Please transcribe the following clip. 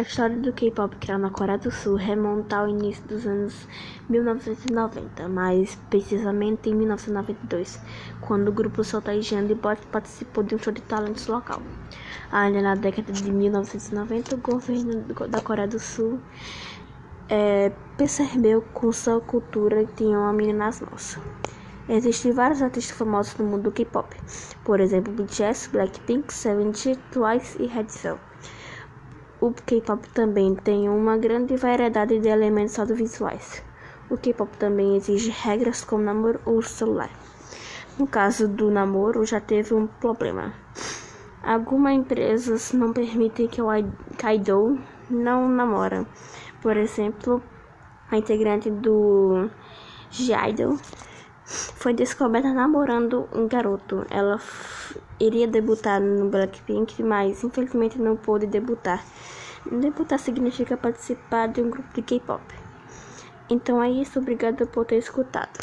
A história do K-pop que era na Coreia do Sul remonta ao início dos anos 1990, mais precisamente em 1992, quando o grupo Sotaejan Boys participou de um show de talentos local. Ainda na década de 1990, o governo da Coreia do Sul é, percebeu com sua cultura tinha uma menina nas mãos. Existem vários artistas famosos no mundo do K-pop, por exemplo, BTS, Blackpink, Seventeen, Twice e Red Velvet. O K-pop também tem uma grande variedade de elementos audiovisuais. O K-pop também exige regras como namoro ou celular. No caso do namoro, já teve um problema. Algumas empresas não permitem que o idol não namora. Por exemplo, a integrante do G-Idol foi descoberta namorando um garoto. Ela iria debutar no Blackpink, mas infelizmente não pôde debutar. Debutar significa participar de um grupo de K-pop. Então é isso, obrigada por ter escutado.